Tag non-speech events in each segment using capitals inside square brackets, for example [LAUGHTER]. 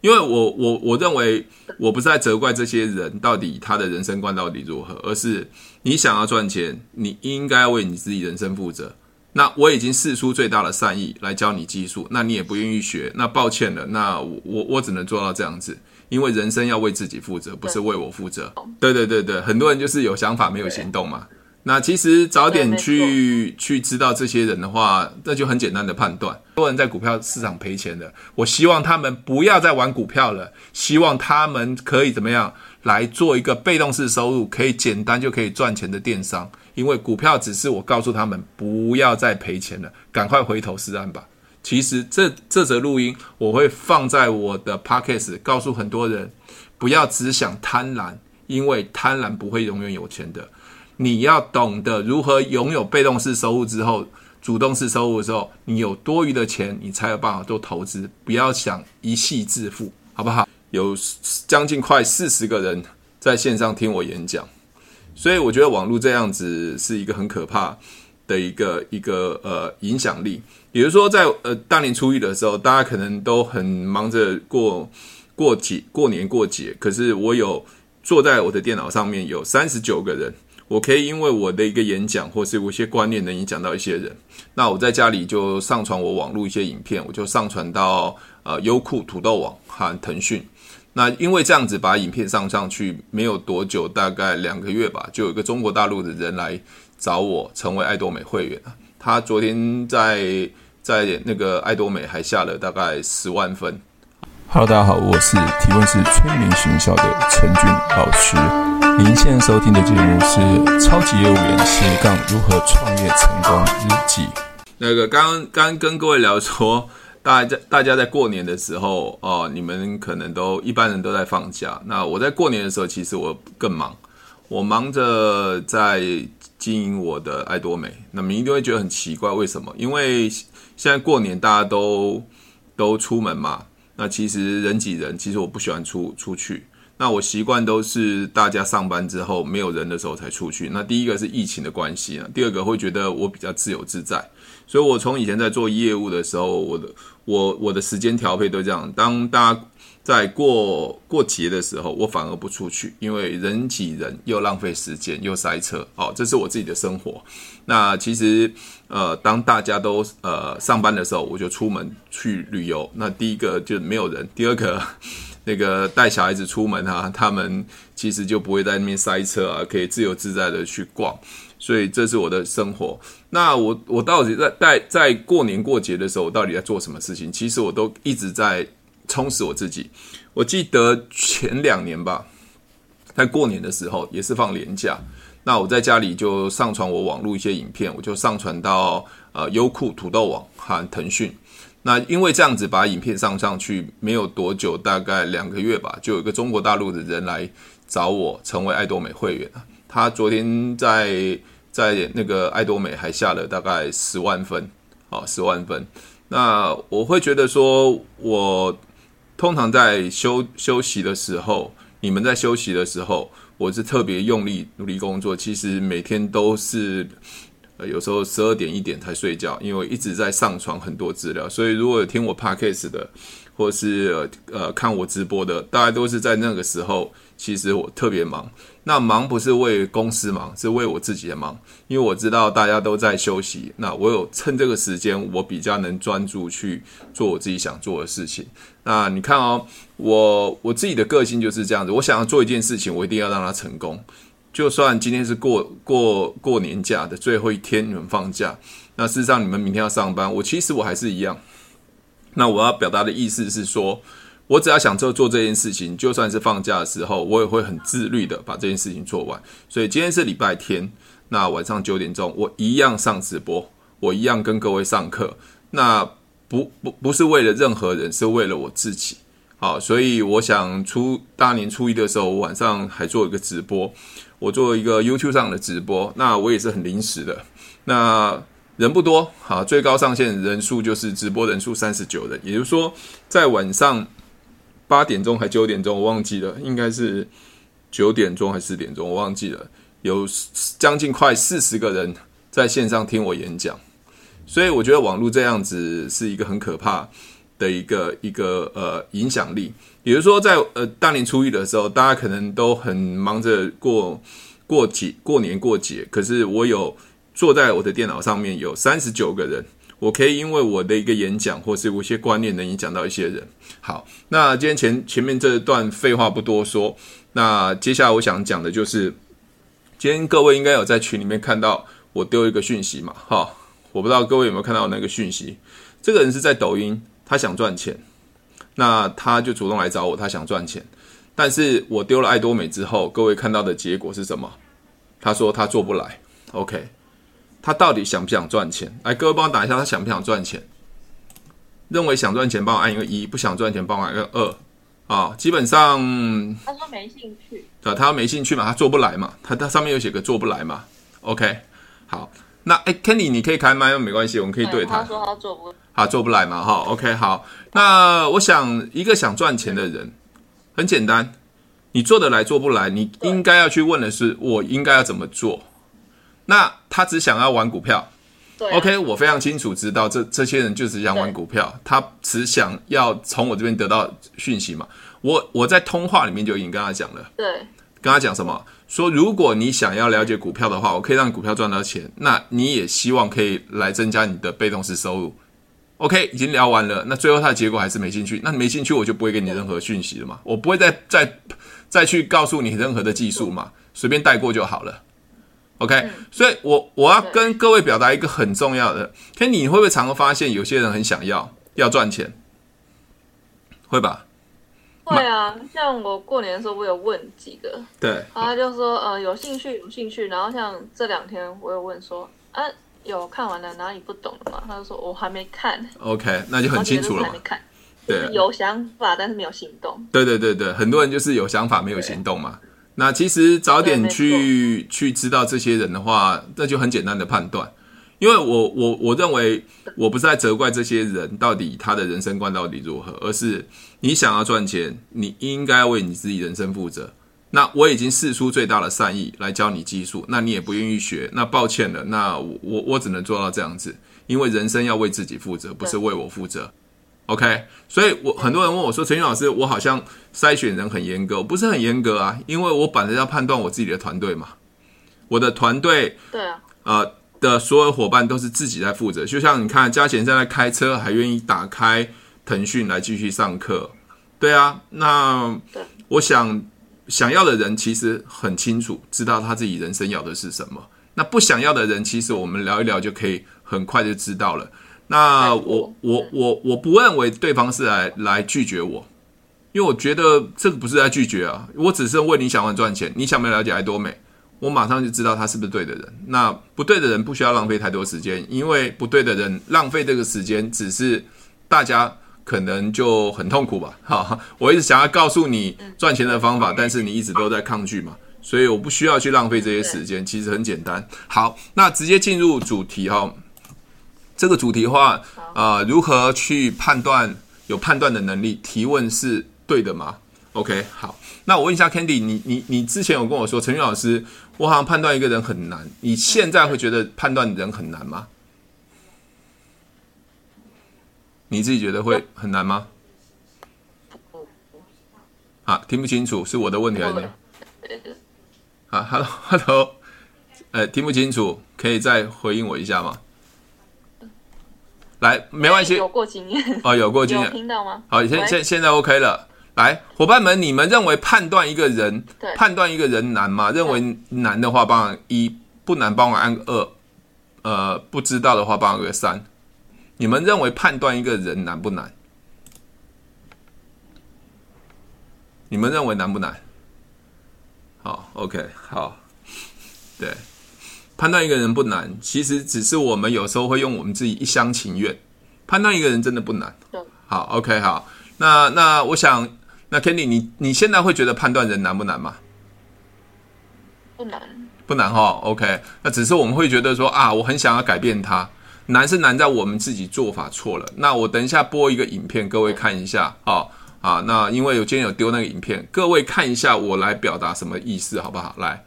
因为我我我认为我不是在责怪这些人到底他的人生观到底如何，而是你想要赚钱，你应该为你自己人生负责。那我已经释出最大的善意来教你技术，那你也不愿意学，那抱歉了，那我我我只能做到这样子，因为人生要为自己负责，不是为我负责。对对对对，很多人就是有想法没有行动嘛。那其实早点去去知道这些人的话，那就很简单的判断。很多人在股票市场赔钱的，我希望他们不要再玩股票了，希望他们可以怎么样来做一个被动式收入，可以简单就可以赚钱的电商。因为股票只是我告诉他们不要再赔钱了，赶快回头是岸吧。其实这这则录音我会放在我的 podcast，告诉很多人不要只想贪婪，因为贪婪不会永远有钱的。你要懂得如何拥有被动式收入之后，主动式收入的时候，你有多余的钱，你才有办法做投资。不要想一夕致富，好不好？有将近快四十个人在线上听我演讲，所以我觉得网络这样子是一个很可怕的一个一个呃影响力。比如说在呃大年初一的时候，大家可能都很忙着过过节、过年、过节，可是我有坐在我的电脑上面有三十九个人。我可以因为我的一个演讲，或是我一些观念能影响到一些人，那我在家里就上传我网络一些影片，我就上传到呃优酷、土豆网和腾讯。那因为这样子把影片上上去，没有多久，大概两个月吧，就有一个中国大陆的人来找我成为爱多美会员。他昨天在在那个爱多美还下了大概十万分。Hello，大家好，我是提问是催眠学校的陈俊老师。您现在收听的节目是《超级业务员斜杠如何创业成功日记》。那个刚刚跟各位聊说，大家大家在过年的时候哦，你们可能都一般人都在放假。那我在过年的时候，其实我更忙，我忙着在经营我的爱多美。那么一定会觉得很奇怪，为什么？因为现在过年大家都都出门嘛。那其实人挤人，其实我不喜欢出出去。那我习惯都是大家上班之后没有人的时候才出去。那第一个是疫情的关系啊，第二个会觉得我比较自由自在，所以我从以前在做业务的时候，我的我我的时间调配都这样。当大家在过过节的时候，我反而不出去，因为人挤人又浪费时间又塞车。哦，这是我自己的生活。那其实呃，当大家都呃上班的时候，我就出门去旅游。那第一个就没有人，第二个。那个带小孩子出门啊，[LAUGHS] 他们其实就不会在那边塞车啊，可以自由自在的去逛，所以这是我的生活。那我我到底在在在过年过节的时候，我到底在做什么事情？其实我都一直在充实我自己。我记得前两年吧，在过年的时候也是放年假，那我在家里就上传我网络一些影片，我就上传到呃优酷、土豆网和腾讯。那因为这样子把影片上上去，没有多久，大概两个月吧，就有一个中国大陆的人来找我成为爱多美会员。他昨天在在那个爱多美还下了大概十万分，哦，十万分。那我会觉得说，我通常在休休息的时候，你们在休息的时候，我是特别用力努力工作，其实每天都是。有时候十二点一点才睡觉，因为一直在上传很多资料，所以如果有听我 podcast 的，或是呃看我直播的，大家都是在那个时候。其实我特别忙，那忙不是为公司忙，是为我自己的忙，因为我知道大家都在休息，那我有趁这个时间，我比较能专注去做我自己想做的事情。那你看哦，我我自己的个性就是这样子，我想要做一件事情，我一定要让它成功。就算今天是过过过年假的最后一天，你们放假，那事实上你们明天要上班，我其实我还是一样。那我要表达的意思是说，我只要想做做这件事情，就算是放假的时候，我也会很自律的把这件事情做完。所以今天是礼拜天，那晚上九点钟我一样上直播，我一样跟各位上课。那不不不是为了任何人，是为了我自己。好，所以我想初大年初一的时候，我晚上还做一个直播。我做一个 YouTube 上的直播，那我也是很临时的，那人不多，好，最高上限人数就是直播人数三十九人，也就是说，在晚上八点钟还九点钟，我忘记了，应该是九点钟还是十点钟，我忘记了，有将近快四十个人在线上听我演讲，所以我觉得网络这样子是一个很可怕的一个一个呃影响力。比如说在呃大年初一的时候，大家可能都很忙着过过节、过年过节，可是我有坐在我的电脑上面有三十九个人，我可以因为我的一个演讲或是有一些观念能影响到一些人。好，那今天前前面这段废话不多说，那接下来我想讲的就是，今天各位应该有在群里面看到我丢一个讯息嘛？哈，我不知道各位有没有看到那个讯息。这个人是在抖音，他想赚钱，那他就主动来找我，他想赚钱。但是我丢了爱多美之后，各位看到的结果是什么？他说他做不来。OK，他到底想不想赚钱？来，各位帮我打一下，他想不想赚钱？认为想赚钱，帮我按一个一；不想赚钱，帮我按一个二。啊，基本上他说没兴趣。对，他没兴趣嘛，他做不来嘛，他他上面有写个做不来嘛。OK，好，那哎，Kenny，你可以开麦，没关系，我们可以对谈。他说他做不。好，做不来嘛，哈，OK，好。那我想，一个想赚钱的人，很简单，你做得来做不来，你应该要去问的是，我应该要怎么做？那他只想要玩股票。对，OK，我非常清楚知道这这些人就只想玩股票，他只想要从我这边得到讯息嘛。我我在通话里面就已经跟他讲了，对，跟他讲什么？说如果你想要了解股票的话，我可以让股票赚到钱，那你也希望可以来增加你的被动式收入。OK，已经聊完了，那最后他的结果还是没兴趣，那没兴趣我就不会给你任何讯息了嘛，我不会再再再去告诉你任何的技术嘛，随便带过就好了。OK，、嗯、所以我我要跟各位表达一个很重要的，可你会不会常常发现有些人很想要要赚钱，会吧？会啊，像我过年的时候，我有问几个，对，然后他就说呃有兴趣有兴趣，然后像这两天我有问说啊有看完了哪里不懂了吗？他就说我还没看，OK，那就很清楚了嘛，还没看，对，有想法但是没有行动，对对对对，很多人就是有想法没有行动嘛。那其实早点去去知道这些人的话，那就很简单的判断。因为我我我认为我不是在责怪这些人到底他的人生观到底如何，而是你想要赚钱，你应该为你自己人生负责。那我已经试出最大的善意来教你技术，那你也不愿意学，那抱歉了，那我我我只能做到这样子，因为人生要为自己负责，不是为我负责。OK，所以我很多人问我说：“陈俊老师，我好像筛选人很严格，我不是很严格啊，因为我本来要判断我自己的团队嘛，我的团队对啊，呃的所有伙伴都是自己在负责。就像你看，嘉贤现在开车，还愿意打开腾讯来继续上课，对啊，那我想想要的人其实很清楚，知道他自己人生要的是什么。那不想要的人，其实我们聊一聊就可以很快就知道了。”那我我我我不认为对方是来来拒绝我，因为我觉得这个不是在拒绝啊，我只是问你想不想赚钱，你想不想了解爱多美，我马上就知道他是不是对的人。那不对的人不需要浪费太多时间，因为不对的人浪费这个时间，只是大家可能就很痛苦吧。哈，我一直想要告诉你赚钱的方法，但是你一直都在抗拒嘛，所以我不需要去浪费这些时间，其实很简单。好，那直接进入主题哈。这个主题的话，啊、呃，如何去判断有判断的能力？提问是对的吗？OK，好，那我问一下 Candy，你你你之前有跟我说，陈宇老师，我好像判断一个人很难，你现在会觉得判断人很难吗？你自己觉得会很难吗？啊，听不清楚，是我的问题还是？啊，Hello，Hello，呃，听不清楚，可以再回应我一下吗？来，没关系。有过经验哦，有过经验。有听到吗？好，现现现在 OK 了。来，伙伴们，你们认为判断一个人，判断一个人难吗？认为难的话，帮我一；不难，帮我按二。呃，不知道的话，帮我按个三。你们认为判断一个人难不难？你们认为难不难？好，OK，好，对。判断一个人不难，其实只是我们有时候会用我们自己一厢情愿。判断一个人真的不难。好，OK，好。那那我想，那 Kenny，你你现在会觉得判断人难不难吗？不难，不难哈。OK，那只是我们会觉得说啊，我很想要改变他。难是难在我们自己做法错了。那我等一下播一个影片，各位看一下。好啊，那因为有今天有丢那个影片，各位看一下我来表达什么意思，好不好？来。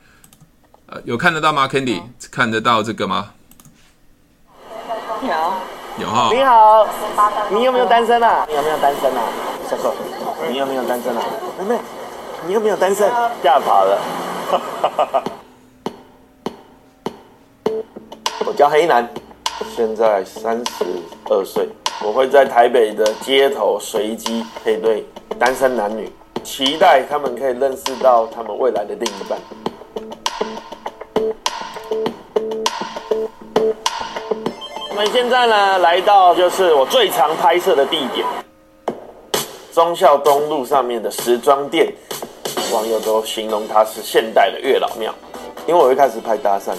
有看得到吗，Candy？看得到这个吗？有。有哈。你好，你有没有单身啊？你有没有单身啊？小狗，你有没有单身啊？妹妹，你有没有单身？吓跑了。[LAUGHS] 我叫黑男，现在三十二岁。我会在台北的街头随机配对单身男女，期待他们可以认识到他们未来的另一半。我们现在呢，来到就是我最常拍摄的地点——忠孝东路上面的时装店，网友都形容它是现代的月老庙。因为我一开始拍搭讪，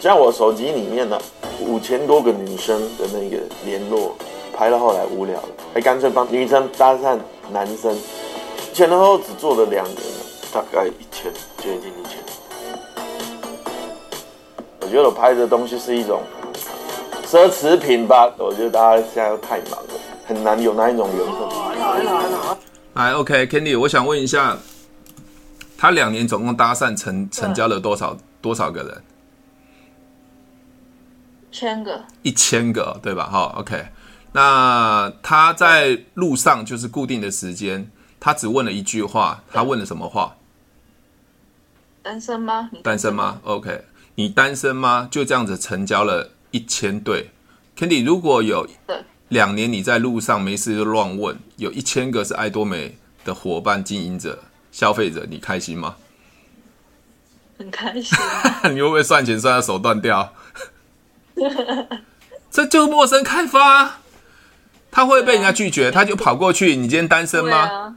像我手机里面呢，五千多个女生的那个联络。拍到后来无聊了，还干脆帮女生搭讪男生，前后后只做了两年，大概一千，接近一千。我觉得我拍的东西是一种奢侈品吧，我觉得大家现在都太忙了，很难有那一种缘分。来来来来，来，OK，Candy，我想问一下，他两年总共搭讪成成交了多少多少个人？千个，一千个，对吧？好，OK。那他在路上就是固定的时间，他只问了一句话，他问了什么话？单身吗？你单身吗？OK，你单身吗？就这样子成交了一千对。Candy，如果有两年你在路上没事就乱问，有一千个是爱多美的伙伴、经营者、消费者，你开心吗？很开心。[LAUGHS] 你会不会算钱算到手断掉？[LAUGHS] 这就陌生开发。他会被人家拒绝，他就跑过去。你今天单身吗？啊、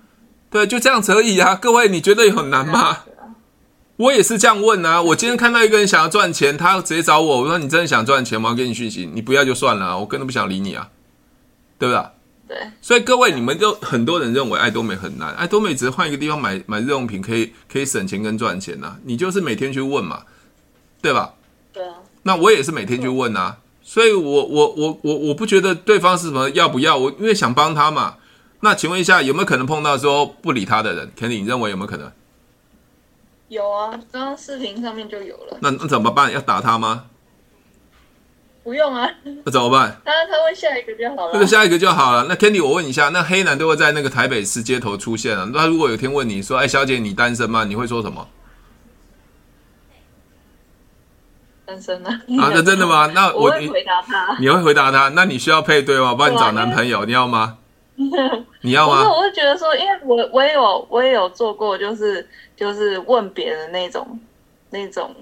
对，就这样子而已啊。各位，你觉得有很难吗？啊啊、我也是这样问啊。我今天看到一个人想要赚钱，他直接找我，我说你真的想赚钱吗？我要给你讯息，你不要就算了，我根本不想理你啊，对不对？对。所以各位，你们都很多人认为爱多美很难，爱多美只是换一个地方买买日用品，可以可以省钱跟赚钱呐、啊。你就是每天去问嘛，对吧？对啊。那我也是每天去问啊。所以我，我我我我我不觉得对方是什么要不要我，因为想帮他嘛。那请问一下，有没有可能碰到说不理他的人？Kenny，你认为有没有可能？有啊，刚刚视频上面就有了。那那怎么办？要打他吗？不用啊。那怎么办？[LAUGHS] 他他问下一个就好了。那个下一个就好了。那 Kenny，我问一下，那黑男都会在那个台北市街头出现啊？那如果有天问你说，哎，小姐，你单身吗？你会说什么？单身啊？啊，[LAUGHS] 那真的吗？那我，我会回答他。你会回答他？那你需要配对吗？帮你找男朋友，你要吗？[LAUGHS] 你要吗？不是，我会觉得说，因为我我也有我也有做过，就是就是问别人那种那种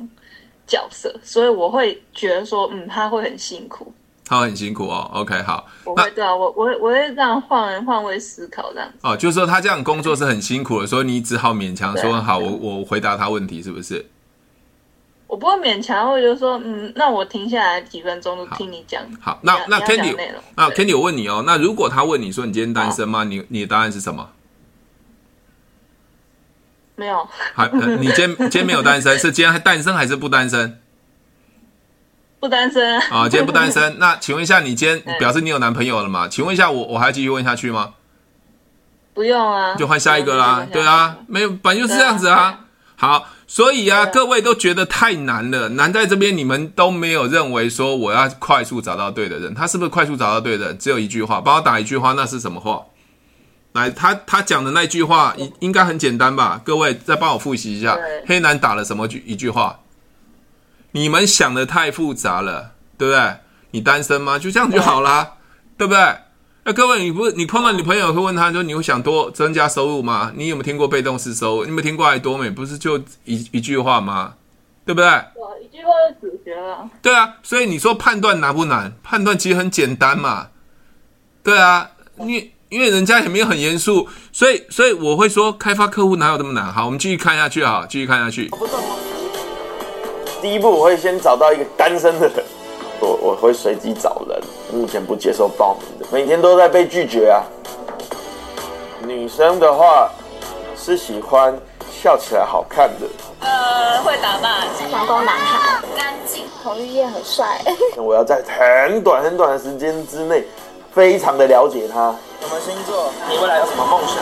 角色，所以我会觉得说，嗯，他会很辛苦。他会很辛苦哦。OK，好。我会对啊，我我我会这样换人换位思考这样子。哦，就是说他这样工作是很辛苦的，所以你只好勉强说好，我我回答他问题，是不是？我不会勉强，我就说，嗯，那我停下来几分钟，都听你讲。好，那那 Candy，那 Candy，我问你哦，那如果他问你说你今天单身吗？你你的答案是什么？没有。好，[LAUGHS] 你今天今天没有单身，是今天还单身还是不单身？不单身。啊，今天不单身。[LAUGHS] 那请问一下，你今天表示你有男朋友了吗？请问一下，我我还要继续问下去吗？不用啊，就换下一个啦。对啊，没有，本来就是这样子啊。好。所以啊，各位都觉得太难了，难在这边你们都没有认为说我要快速找到对的人，他是不是快速找到对的人？只有一句话，帮我打一句话，那是什么话？来，他他讲的那句话应应该很简单吧？各位再帮我复习一下，黑男打了什么句一句话？你们想的太复杂了，对不对？你单身吗？就这样就好啦，对不对？那、啊、各位，你不你碰到你朋友会问他说，你会想多增加收入吗？你有没有听过被动式收入？你有没有听过爱多美？不是就一一句话吗？对不对？一句话就解决了。对啊，所以你说判断难不难？判断其实很简单嘛。对啊，因为因为人家也没有很严肃，所以所以我会说，开发客户哪有这么难？好，我们继续看下去啊，继续看下去。第一步，我会先找到一个单身的人。我我会随机找人，目前不接受报名的，每天都在被拒绝啊。女生的话是喜欢笑起来好看的，呃，会打扮，阳光男孩，干净，彭于晏很帅。我要在很短很短的时间之内，非常的了解他。什么星座？你未来有什么梦想？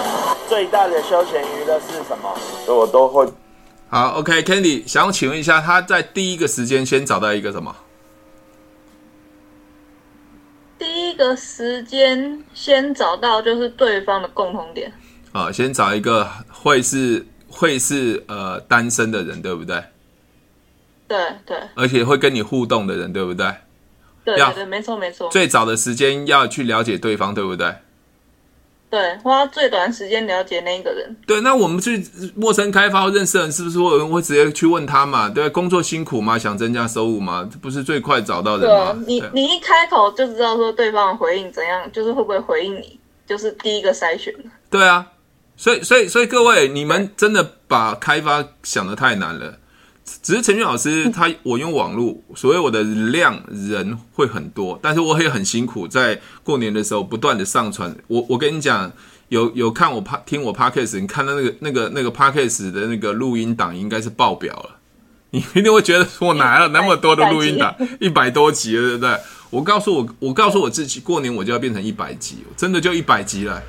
最大的休闲娱乐是什么？所以我都会。好，OK，Candy，想请问一下，他在第一个时间先找到一个什么？个时间先找到就是对方的共同点。啊，先找一个会是会是呃单身的人，对不对？对对。而且会跟你互动的人，对不对？对对对，没错没错。最早的时间要去了解对方，对不对？对，花最短时间了解那一个人。对，那我们去陌生开发或认识人，是不是会有人会直接去问他嘛？对，工作辛苦吗？想增加收入吗？这不是最快找到人吗？对，你你一开口就知道说对方的回应怎样，就是会不会回应你，就是第一个筛选。对啊，所以所以所以各位，你们真的把开发想的太难了。只是陈俊老师他我用网络，所以我的量人会很多，但是我也很辛苦，在过年的时候不断的上传。我我跟你讲，有有看我趴听我 Podcast，你看到那个那个那个 Podcast 的那个录音档应该是爆表了，你一定会觉得我哪有那么多的录音档，[LAUGHS] 一百多集了，对不对？我告诉我，我告诉我自己，过年我就要变成一百集，真的就一百集了。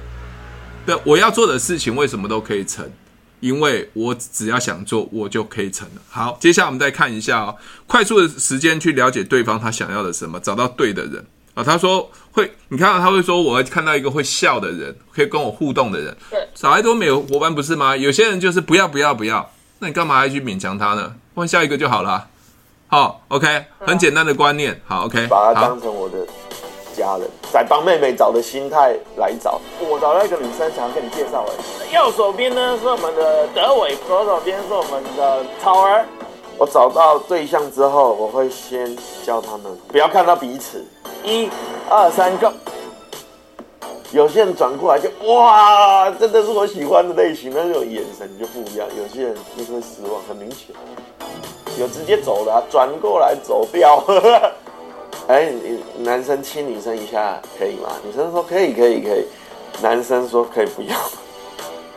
对，我要做的事情为什么都可以成？因为我只要想做，我就可以成了。好，接下来我们再看一下哦，快速的时间去了解对方他想要的什么，找到对的人啊。他说会，你看到他会说，我会看到一个会笑的人，可以跟我互动的人。对，找爱多美伙伴不是吗？有些人就是不要不要不要，那你干嘛还去勉强他呢？换下一个就好了。好，OK，很简单的观念。好，OK，把他当成我的。家人在帮妹妹找的心态来找，我找到一个女生，想要跟你介绍。哎，右手边呢是我们的德伟，左手边是我们的草儿。我找到对象之后，我会先教他们不要看到彼此，一、二、三，Go。有些人转过来就哇，真的是我喜欢的类型，那种眼神就不一样。有些人就会失望，很明显。有直接走了，转过来走掉。哎，你男生亲女生一下可以吗？女生说可以，可以，可以。男生说可以不要。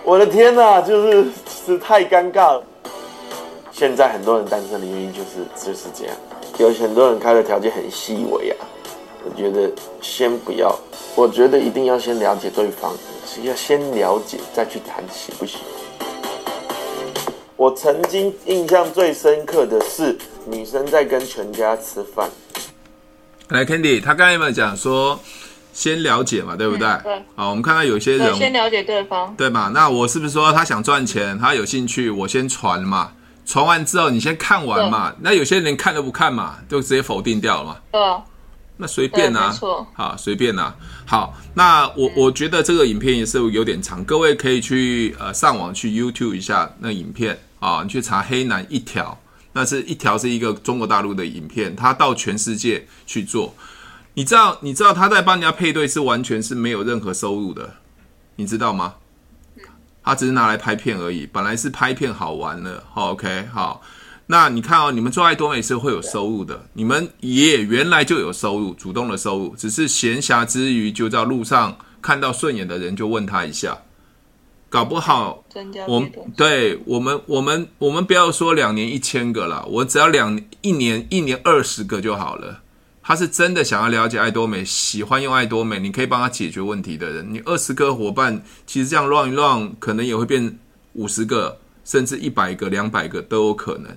我的天哪，就是是太尴尬了。现在很多人单身的原因就是就是这样。有很多人开的条件很细微啊，我觉得先不要。我觉得一定要先了解对方，是要先了解再去谈，行不行？我曾经印象最深刻的是女生在跟全家吃饭。来，Candy，他刚才有没有讲说先了解嘛，对不对？嗯、对。好，我们看到有些人先了解对方，对嘛？那我是不是说他想赚钱，他有兴趣，我先传嘛？传完之后你先看完嘛？那有些人连看都不看嘛，就直接否定掉了嘛？对。那随便啊，错。好，随便啊。好，那我我觉得这个影片也是有点长，各位可以去呃上网去 YouTube 一下那影片啊，你去查黑男一条。那是一条是一个中国大陆的影片，他到全世界去做，你知道你知道他在帮人家配对是完全是没有任何收入的，你知道吗？他只是拿来拍片而已，本来是拍片好玩的。，OK，好，那你看哦，你们做爱多美是会有收入的，你们也原来就有收入，主动的收入，只是闲暇之余就在路上看到顺眼的人就问他一下。搞不好，我们对我们我们我们不要说两年一千个了，我只要两一年一年二十个就好了。他是真的想要了解爱多美，喜欢用爱多美，你可以帮他解决问题的人，你二十个伙伴，其实这样乱一乱，可能也会变五十个，甚至一百个、两百个都有可能。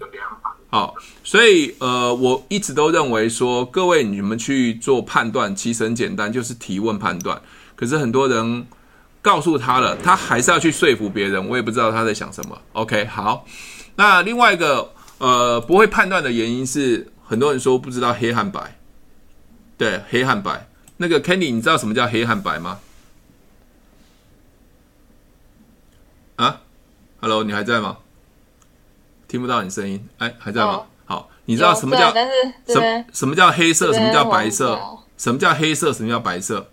好，所以呃，我一直都认为说，各位你们去做判断，其实很简单，就是提问判断。可是很多人。告诉他了，他还是要去说服别人。我也不知道他在想什么。OK，好。那另外一个呃不会判断的原因是，很多人说不知道黑和白。对，黑和白。那个 Kenny，你知道什么叫黑和白吗？啊？Hello，你还在吗？听不到你声音。哎，还在吗？哦、好，你知道什么叫什么什么叫黑色？什么叫白色？什么叫黑色？什么叫白色？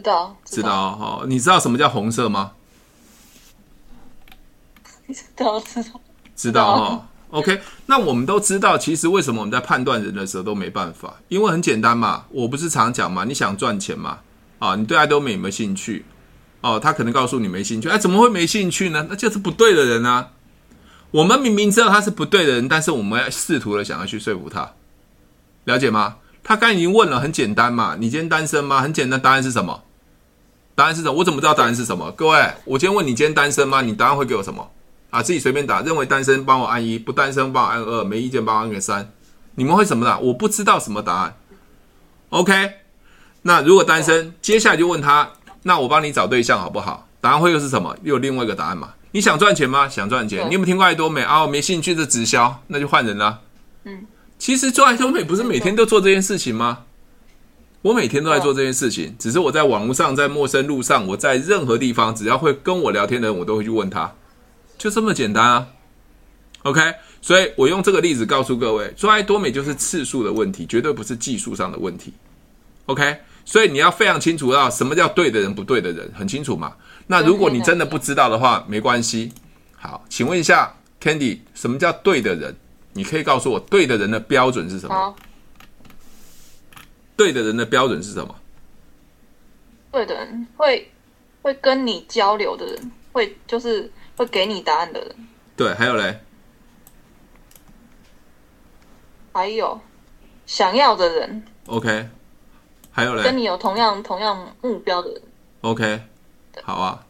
知道，知道哈、哦，你知道什么叫红色吗？[LAUGHS] 知道，知道，知道哈、哦。OK，那我们都知道，其实为什么我们在判断人的时候都没办法？因为很简单嘛，我不是常讲嘛，你想赚钱嘛，啊，你对爱多美有没有兴趣？哦，他可能告诉你没兴趣，哎，怎么会没兴趣呢？那就是不对的人啊。我们明明知道他是不对的人，但是我们要试图的想要去说服他，了解吗？他刚已经问了，很简单嘛，你今天单身吗？很简单，答案是什么？答案是什么？我怎么知道答案是什么？各位，我今天问你，今天单身吗？你答案会给我什么？啊，自己随便打。认为单身帮我按一，不单身帮我按二，没意见帮我按个三。你们会什么答？我不知道什么答案。OK，那如果单身，接下来就问他，那我帮你找对象好不好？答案会又是什么？又有另外一个答案嘛？你想赚钱吗？想赚钱。你有没有听过爱多美啊？我没兴趣的直销，那就换人了。嗯，其实做爱多美不是每天都做这件事情吗？我每天都在做这件事情，只是我在网络上，在陌生路上，我在任何地方，只要会跟我聊天的人，我都会去问他，就这么简单啊。OK，所以我用这个例子告诉各位，做爱多美就是次数的问题，绝对不是技术上的问题。OK，所以你要非常清楚到什么叫对的人，不对的人，很清楚嘛。那如果你真的不知道的话，没关系。好，请问一下，Candy，什么叫对的人？你可以告诉我，对的人的标准是什么？好，对的人的标准是什么？对的人会会跟你交流的人，会就是会给你答案的人。对，还有嘞？还有想要的人。OK，还有嘞？跟你有同样同样目标的人。OK。好啊，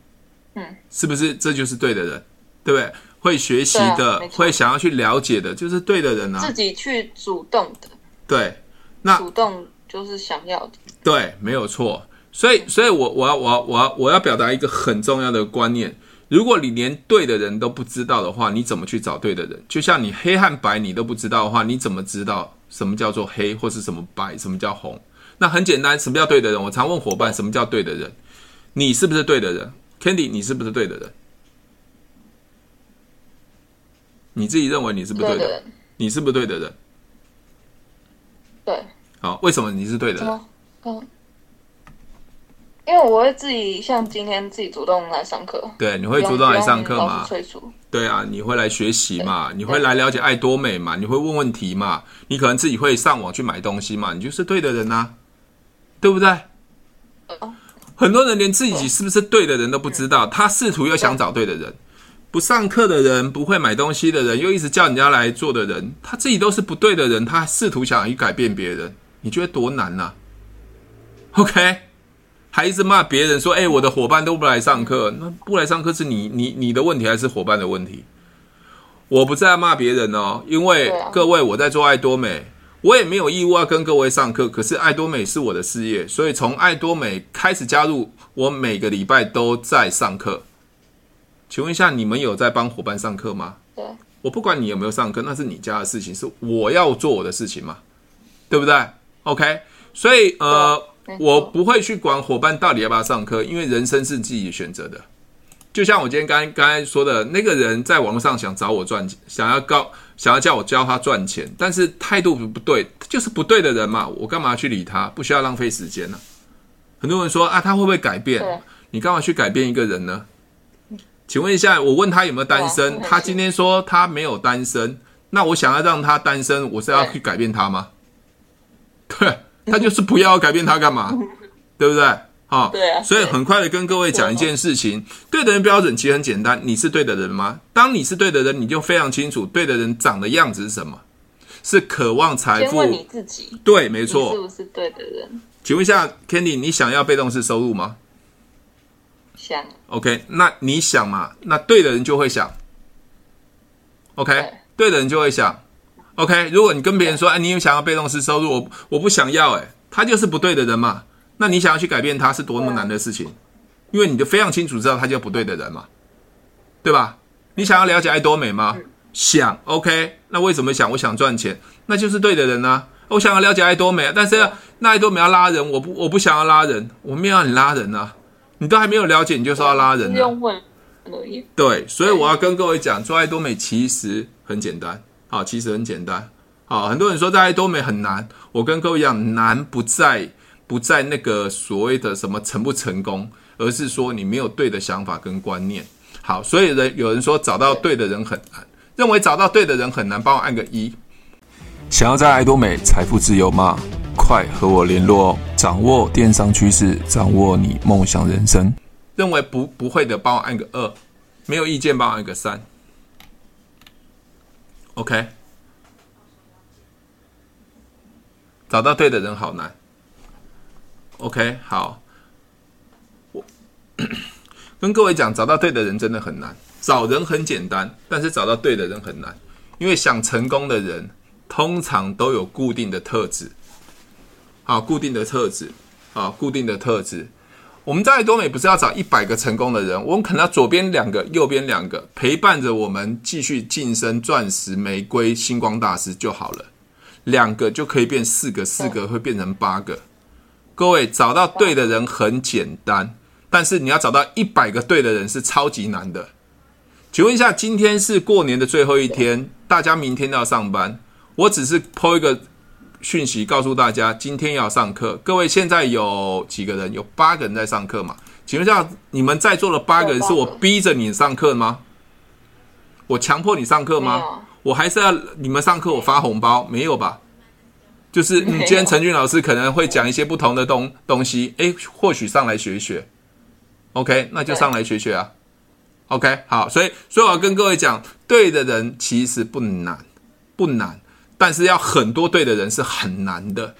嗯，是不是这就是对的人，对不对？会学习的，啊、会想要去了解的，就是对的人啊。自己去主动的，对，那主动就是想要的，对，没有错。所以，所以我我要我要我要我要表达一个很重要的观念：如果你连对的人都不知道的话，你怎么去找对的人？就像你黑和白你都不知道的话，你怎么知道什么叫做黑，或是什么白，什么叫红？那很简单，什么叫对的人？我常问伙伴，什么叫对的人？你是不是对的人，Candy？你是不是对的人？你自己认为你是不是对的人？你是不是对的人？对。好，为什么你是对的人？嗯，因为我会自己像今天自己主动来上课。对，你会主动来上课吗？对啊，你会来学习嘛？你会来了解爱多美嘛？你会问问题嘛？你可能自己会上网去买东西嘛？你就是对的人呐、啊，对不对？嗯很多人连自己是不是对的人都不知道，他试图又想找对的人，不上课的人，不会买东西的人，又一直叫人家来做的人，他自己都是不对的人，他试图想去改变别人，你觉得多难呐？OK，还一直骂别人说：“哎，我的伙伴都不来上课，那不来上课是你你你的问题还是伙伴的问题？”我不在骂别人哦，因为各位我在做爱多美。我也没有义务要跟各位上课，可是爱多美是我的事业，所以从爱多美开始加入，我每个礼拜都在上课。请问一下，你们有在帮伙伴上课吗？对，我不管你有没有上课，那是你家的事情，是我要做我的事情嘛，对不对？OK，所以呃，我不会去管伙伴到底要不要上课，因为人生是自己选择的。就像我今天刚刚才说的那个人，在网络上想找我赚钱，想要告，想要叫我教他赚钱，但是态度不对，就是不对的人嘛。我干嘛去理他？不需要浪费时间呢、啊。很多人说啊，他会不会改变？你干嘛去改变一个人呢？请问一下，我问他有没有单身，他今天说他没有单身，那我想要让他单身，我是要去改变他吗？对，他就是不要改变他干嘛？对不对？好，对啊，所以很快的跟各位讲一件事情，对的人标准其实很简单，你是对的人吗？当你是对的人，你就非常清楚对的人长的样子是什么，是渴望财富。先问你自己，对，没错，是不是对的人？请问一下，Candy，你想要被动式收入吗？想。OK，那你想嘛？那对的人就会想。OK，对，对的人就会想。OK，如果你跟别人说，哎，你有想要被动式收入，我我不想要，哎，他就是不对的人嘛。那你想要去改变他是多么难的事情，因为你就非常清楚知道他就不对的人嘛，对吧？你想要了解爱多美吗？想，OK。那为什么想？我想赚钱，那就是对的人啊。我想要了解爱多美，但是那爱多美要拉人，我不，我不想要拉人，我没有让你拉人啊。你都还没有了解，你就说要拉人啊？对，所以我要跟各位讲，做爱多美其实很简单，好，其实很简单，好。很多人说在爱多美很难，我跟各位讲，难不在。不在那个所谓的什么成不成功，而是说你没有对的想法跟观念。好，所以人有人说找到对的人很难，认为找到对的人很难，帮我按个一。想要在爱多美财富自由吗？快和我联络哦！掌握电商趋势，掌握你梦想人生。认为不不会的，帮我按个二。没有意见，帮我按个三。OK。找到对的人好难。OK，好，我 [COUGHS] 跟各位讲，找到对的人真的很难。找人很简单，但是找到对的人很难。因为想成功的人，通常都有固定的特质，啊，固定的特质，啊，固定的特质。我们在多美不是要找一百个成功的人，我们可能要左边两个，右边两个，陪伴着我们继续晋升钻石、玫瑰、星光大师就好了。两个就可以变四个，四个会变成八个。各位找到对的人很简单，但是你要找到一百个对的人是超级难的。请问一下，今天是过年的最后一天，大家明天要上班，我只是 po 一个。讯息告诉大家，今天要上课。各位，现在有几个人？有八个人在上课嘛？请问一下，你们在座的八个人是我逼着你上课吗？我强迫你上课吗？我还是要你们上课，我发红包？没有吧？就是你今天陈俊老师可能会讲一些不同的东东西，诶，或许上来学一学。OK，那就上来学学啊。OK，好，所以所以我要跟各位讲，对的人其实不难，不难。但是要很多对的人是很难的。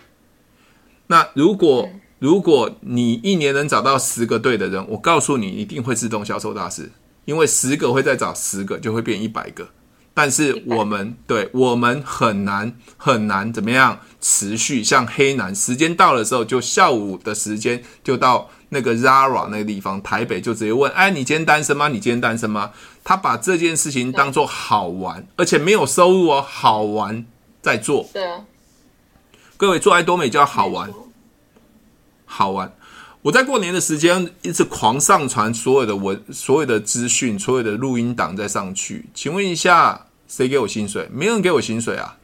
那如果如果你一年能找到十个对的人，我告诉你，一定会自动销售大师，因为十个会再找十个，就会变一百个。但是我们对我们很难很难怎么样持续？像黑男，时间到的时候，就下午的时间就到那个 Zara 那个地方，台北就直接问：哎，你今天单身吗？你今天单身吗？他把这件事情当做好玩，而且没有收入哦，好玩。在做，对啊，各位做爱多美就要好玩，好玩。我在过年的时间一直狂上传所有的文、所有的资讯、所有的录音档再上去。请问一下，谁给我薪水？没人给我薪水啊！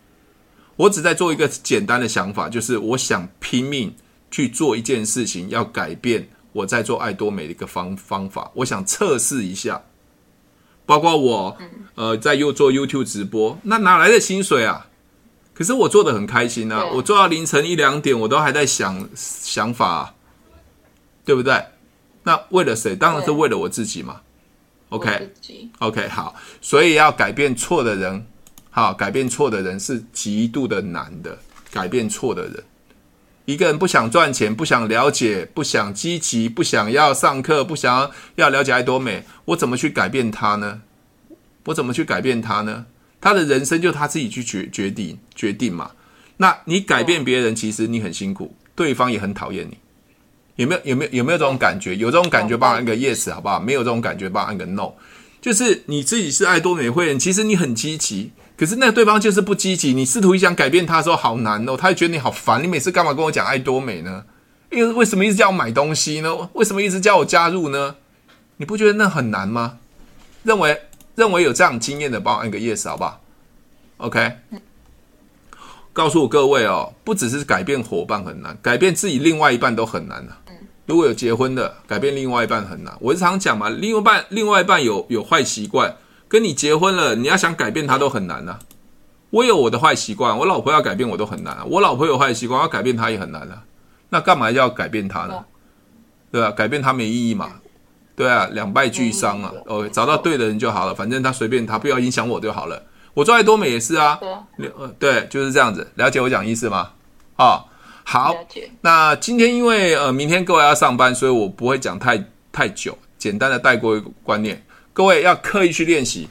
我只在做一个简单的想法，就是我想拼命去做一件事情，要改变我在做爱多美的一个方方法。我想测试一下，包括我呃在又做 YouTube 直播，那哪来的薪水啊？可是我做的很开心啊！我做到凌晨一两点，我都还在想想法啊，对不对？那为了谁？当然是为了我自己嘛。OK，OK，好。所以要改变错的人，好，改变错的人是极度的难的。改变错的人，一个人不想赚钱，不想了解，不想积极，不想要上课，不想要了解爱多美，我怎么去改变他呢？我怎么去改变他呢？他的人生就他自己去决决定决定嘛。那你改变别人，其实你很辛苦，对方也很讨厌你。有没有有没有有没有这种感觉？有这种感觉，帮我按个 yes 好不好？没有这种感觉，帮我按个 no。就是你自己是爱多美会员，其实你很积极，可是那个对方就是不积极。你试图一想改变他的时候，好难哦。他会觉得你好烦，你每次干嘛跟我讲爱多美呢？因为为什么一直叫我买东西呢？为什么一直叫我加入呢？你不觉得那很难吗？认为。认为有这样经验的，帮我按个 yes 好不好？OK，告诉我各位哦，不只是改变伙伴很难，改变自己另外一半都很难啊。如果有结婚的，改变另外一半很难。我常讲嘛，另外一半另外一半有有坏习惯，跟你结婚了，你要想改变他都很难啊。我有我的坏习惯，我老婆要改变我都很难啊。我老婆有坏习惯，要改变她也很难啊。那干嘛要改变她呢？对吧？改变她没意义嘛。对啊，两败俱伤啊！哦，找到对的人就好了，反正他随便他，不要影响我就好了。我做爱多美也是啊，对，对就是这样子。了解我讲意思吗？啊，好。那今天因为呃，明天各位要上班，所以我不会讲太太久，简单的带过一个观念。各位要刻意去练习，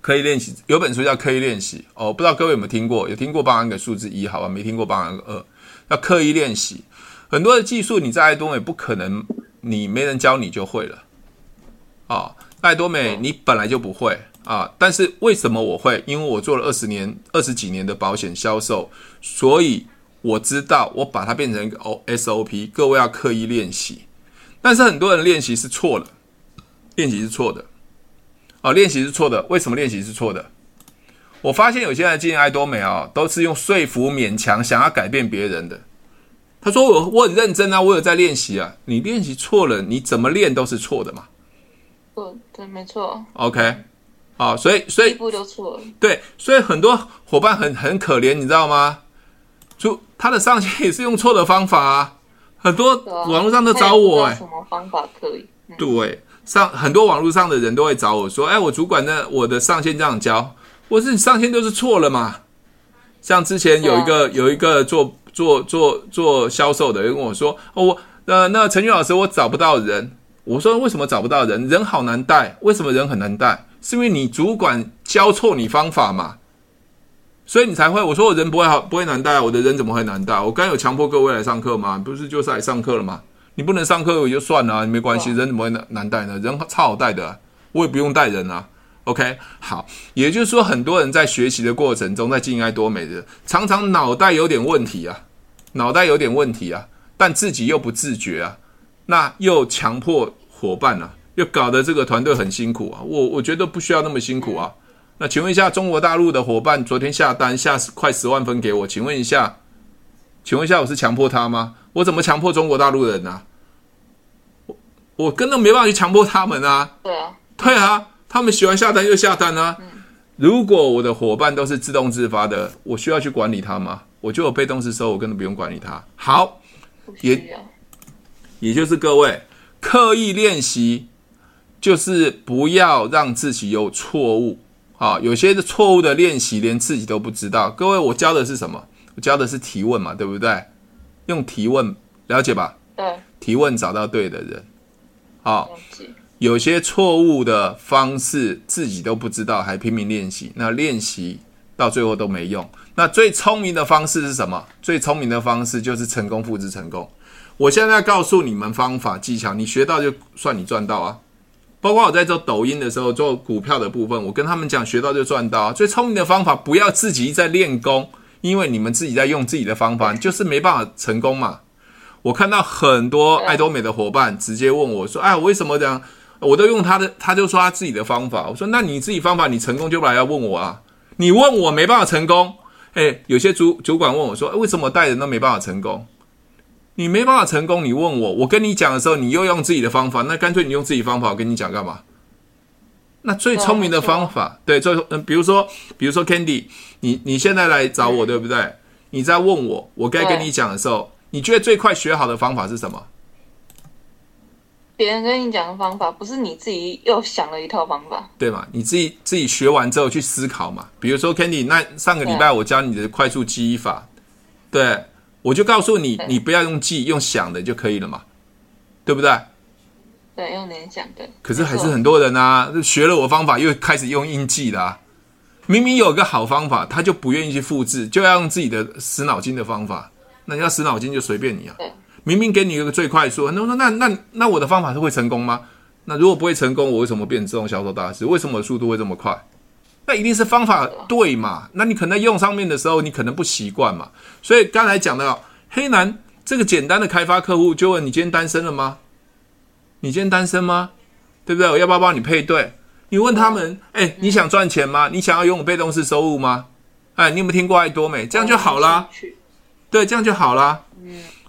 刻意练习。有本书叫《刻意练习》哦，不知道各位有没有听过？有听过帮按个数字一，好吧？没听过帮按个二。要刻意练习，很多的技术你在爱多美不可能。你没人教你就会了，啊，爱多美你本来就不会啊，但是为什么我会？因为我做了二十年、二十几年的保险销售，所以我知道我把它变成一个 O SOP 各位要刻意练习。但是很多人练习是错的，练习是错的，啊，练习是错的。为什么练习是错的？我发现有些人进爱多美啊，都是用说服、勉强，想要改变别人的。他说我：“我我很认真啊，我有在练习啊。你练习错了，你怎么练都是错的嘛。”“对对，没错。”“OK，好，所以所以一步就错了。”“对，所以很多伙伴很很可怜，你知道吗？就他的上线也是用错的方法啊。很多网络上都找我、欸，哎，什么方法可以？嗯、对，上很多网络上的人都会找我说：‘哎，我主管呢？我的上线这样教，我是你上线就是错了嘛。’像之前有一个、啊、有一个做。”做做做销售的人跟我说：“哦，我呃，那陈俊老师，我找不到人。”我说：“为什么找不到人？人好难带。为什么人很难带？是因为你主管教错你方法嘛？所以你才会我说我人不会好不会难带，我的人怎么会难带？我刚有强迫各位来上课吗？不是就是来上课了吗？你不能上课也就算了，没关系，人怎么会难难带呢？人超好带的啊，我也不用带人啊。OK，好，也就是说，很多人在学习的过程中，在经营爱多美的，常常脑袋有点问题啊，脑袋有点问题啊，但自己又不自觉啊，那又强迫伙伴啊，又搞得这个团队很辛苦啊。我我觉得不需要那么辛苦啊。那请问一下，中国大陆的伙伴昨天下单下快十万分给我，请问一下，请问一下，我是强迫他吗？我怎么强迫中国大陆人呢？我我根本没办法去强迫他们啊。对啊，对啊。他们喜欢下单就下单啊！如果我的伙伴都是自动自发的，我需要去管理他吗？我就有被动式收，我根本不用管理他。好，也也就是各位刻意练习，就是不要让自己有错误啊！有些的错误的练习连自己都不知道。各位，我教的是什么？我教的是提问嘛，对不对？用提问了解吧？对，提问找到对的人，好。有些错误的方式自己都不知道，还拼命练习，那练习到最后都没用。那最聪明的方式是什么？最聪明的方式就是成功复制成功。我现在告诉你们方法技巧，你学到就算你赚到啊。包括我在做抖音的时候做股票的部分，我跟他们讲学到就赚到啊。最聪明的方法，不要自己在练功，因为你们自己在用自己的方法，就是没办法成功嘛。我看到很多爱多美的伙伴直接问我说：“哎，为什么这样？”我都用他的，他就说他自己的方法。我说，那你自己方法，你成功就来要问我啊？你问我没办法成功。哎，有些主主管问我说，为什么带人都没办法成功？你没办法成功，你问我，我跟你讲的时候，你又用自己的方法，那干脆你用自己方法，我跟你讲干嘛？那最聪明的方法，对，最嗯，比如说，比如说 Candy，你你现在来找我，对不对？你在问我，我该跟你讲的时候，你觉得最快学好的方法是什么？别人跟你讲的方法，不是你自己又想了一套方法，对吗？你自己自己学完之后去思考嘛。比如说，Candy，那上个礼拜我教你的快速记忆法，对，对我就告诉你，你不要用记，用想的就可以了嘛，对不对？对，用联想的。可是还是很多人啊，学了我方法又开始用硬记啦啊。明明有个好方法，他就不愿意去复制，就要用自己的死脑筋的方法。那要死脑筋就随便你啊。对。明明给你一个最快速，很多人说那那那我的方法是会成功吗？那如果不会成功，我为什么变自动销售大师？为什么速度会这么快？那一定是方法对嘛？那你可能在用上面的时候，你可能不习惯嘛。所以刚才讲的黑男这个简单的开发客户，就问你今天单身了吗？你今天单身吗？对不对？我要不要帮你配对？你问他们，哎，你想赚钱吗？你想要拥有被动式收入吗？哎，你有没有听过爱多美？这样就好啦。对，这样就好啦。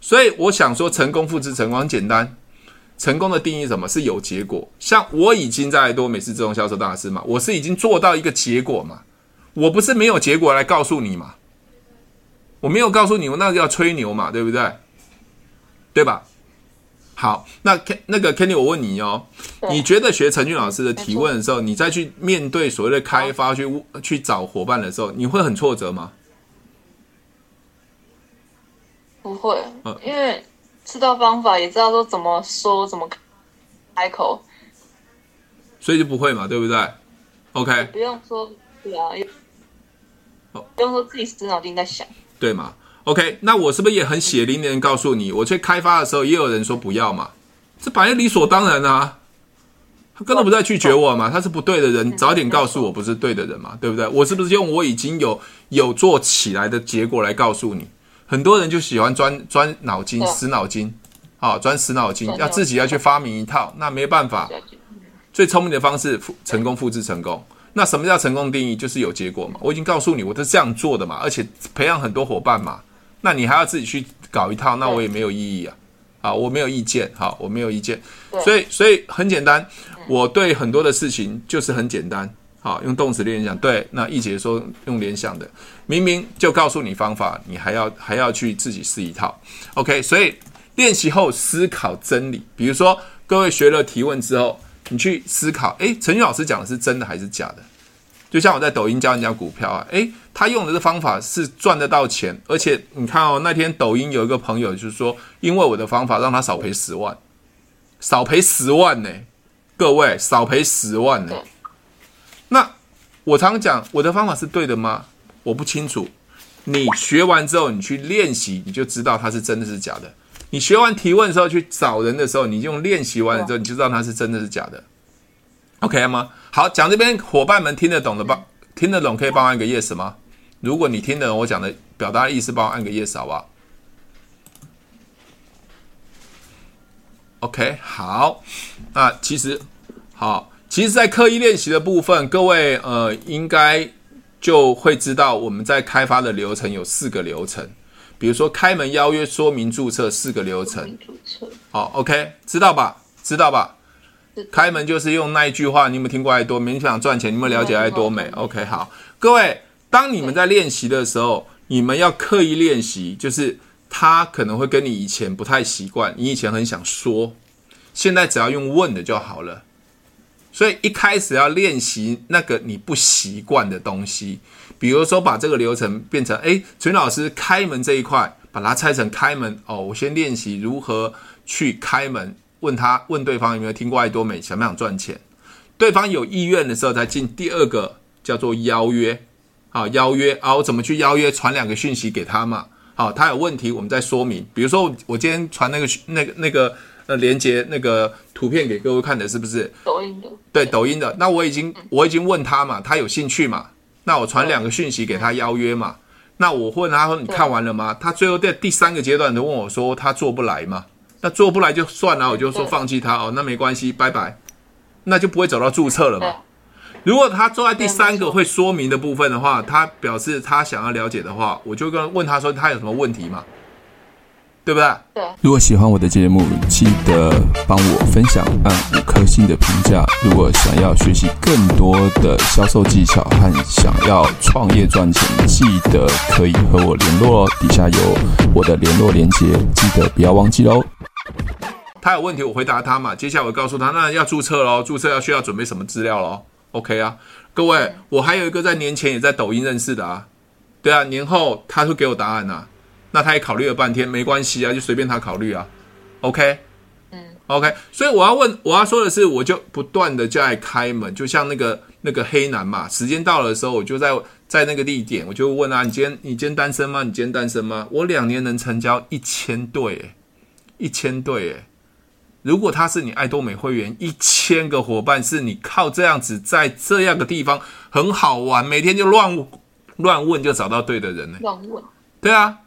嗯。所以我想说，成功复制成功很简单。成功的定义什么？是有结果。像我已经在多美是自动销售大师嘛，我是已经做到一个结果嘛。我不是没有结果来告诉你嘛。我没有告诉你，我那个叫吹牛嘛，对不对？对吧？好，那 Ken 那个 Kenny，我问你哦，你觉得学陈俊老师的提问的时候，你再去面对所谓的开发去去找伙伴的时候，你会很挫折吗？不会，因为知道方法，也知道说怎么说，怎么开口，所以就不会嘛，对不对？OK，不用说，对啊，不用说自己死脑筋在想，对嘛？OK，那我是不是也很血淋淋告诉你，我去开发的时候，也有人说不要嘛？这本来理所当然啊，他根本不在拒绝我嘛，他是不对的人，早点告诉我不是对的人嘛，对不对？我是不是用我已经有有做起来的结果来告诉你？很多人就喜欢钻钻脑筋、死脑筋，啊钻死脑筋，要自己要去发明一套，那没办法。最聪明的方式，成功复制成功。那什么叫成功定义？就是有结果嘛。我已经告诉你，我都是这样做的嘛，而且培养很多伙伴嘛。那你还要自己去搞一套，那我也没有意义啊。啊，我没有意见，好，我没有意见。所以，所以很简单，我对很多的事情就是很简单。好，用动词联想。对，那易杰说用联想的，明明就告诉你方法，你还要还要去自己试一套。OK，所以练习后思考真理。比如说，各位学了提问之后，你去思考，诶，陈宇老师讲的是真的还是假的？就像我在抖音教人家股票啊，诶，他用的这方法是赚得到钱，而且你看哦，那天抖音有一个朋友就是说，因为我的方法让他少赔十万，少赔十万呢，各位少赔十万呢。我常讲，我的方法是对的吗？我不清楚。你学完之后，你去练习，你就知道它是真的是假的。你学完提问的时候去找人的时候，你用练习完了之后，你就知道它是真的是假的。OK 吗？好，讲这边伙伴们听得懂的吧？听得懂可以帮我按个 yes 吗？如果你听得懂我讲的表达的意思，帮我按个 yes 好不好？OK，好。那其实好，其实，在刻意练习的部分，各位呃，应该就会知道我们在开发的流程有四个流程。比如说开门邀约、说明注册四个流程，好，OK，知道吧？知道吧？开门就是用那一句话，你有没有听过爱多美？你想赚钱，你有没有了解爱多美？OK，好，各位，当你们在练习的时候，你们要刻意练习，就是他可能会跟你以前不太习惯，你以前很想说，现在只要用问的就好了。所以一开始要练习那个你不习惯的东西。比如说，把这个流程变成，哎，陈老师开门这一块，把它拆成开门哦。我先练习如何去开门，问他问对方有没有听过爱多美，想不想赚钱？对方有意愿的时候，再进第二个叫做邀约，好，邀约啊，我怎么去邀约？传两个讯息给他嘛。好，他有问题，我们再说明。比如说，我今天传那个那个那个呃连接那个图片给各位看的，是不是？抖音的。对，抖音的。那我已经我已经问他嘛，他有兴趣嘛？那我传两个讯息给他邀约嘛？那我问他说，你看完了吗？他最后在第三个阶段都问我说他做不来嘛？那做不来就算了，我就说放弃他哦，那没关系，拜拜，那就不会走到注册了嘛。如果他坐在第三个会说明的部分的话，他表示他想要了解的话，我就跟问他说他有什么问题嘛？对不对？对。如果喜欢我的节目，记得帮我分享，按五颗星的评价。如果想要学习更多的销售技巧和想要创业赚钱，记得可以和我联络哦。底下有我的联络连接，记得不要忘记哦。他有问题，我回答他嘛。接下来我告诉他，那要注册喽，注册要需要准备什么资料喽？OK 啊，各位，我还有一个在年前也在抖音认识的啊，对啊，年后他会给我答案呐、啊。那他也考虑了半天，没关系啊，就随便他考虑啊，OK，嗯，OK，所以我要问，我要说的是，我就不断的在开门，就像那个那个黑男嘛，时间到了的时候，我就在在那个地点，我就问啊，你今天你今天单身吗？你今天单身吗？我两年能成交一千对，欸，一千对，欸，如果他是你爱多美会员，一千个伙伴是你靠这样子在这样的地方很好玩，每天就乱乱问就找到对的人呢，欸，乱问，对啊。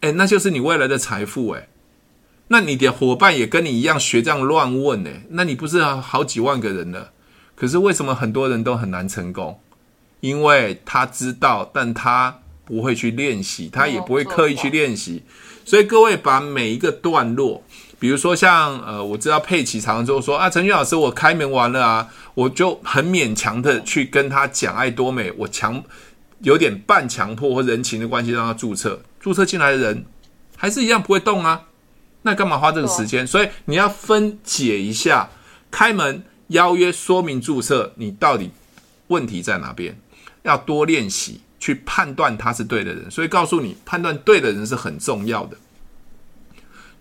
哎，那就是你未来的财富哎。那你的伙伴也跟你一样学这样乱问哎，那你不是好几万个人了？可是为什么很多人都很难成功？因为他知道，但他不会去练习，他也不会刻意去练习。所以各位把每一个段落，比如说像呃，我知道佩奇常常就说啊，陈俊老师，我开门完了啊，我就很勉强的去跟他讲爱多美，我强有点半强迫或人情的关系让他注册。注册进来的人还是一样不会动啊，那干嘛花这个时间？所以你要分解一下，开门邀约说明注册，你到底问题在哪边？要多练习去判断他是对的人。所以告诉你，判断对的人是很重要的。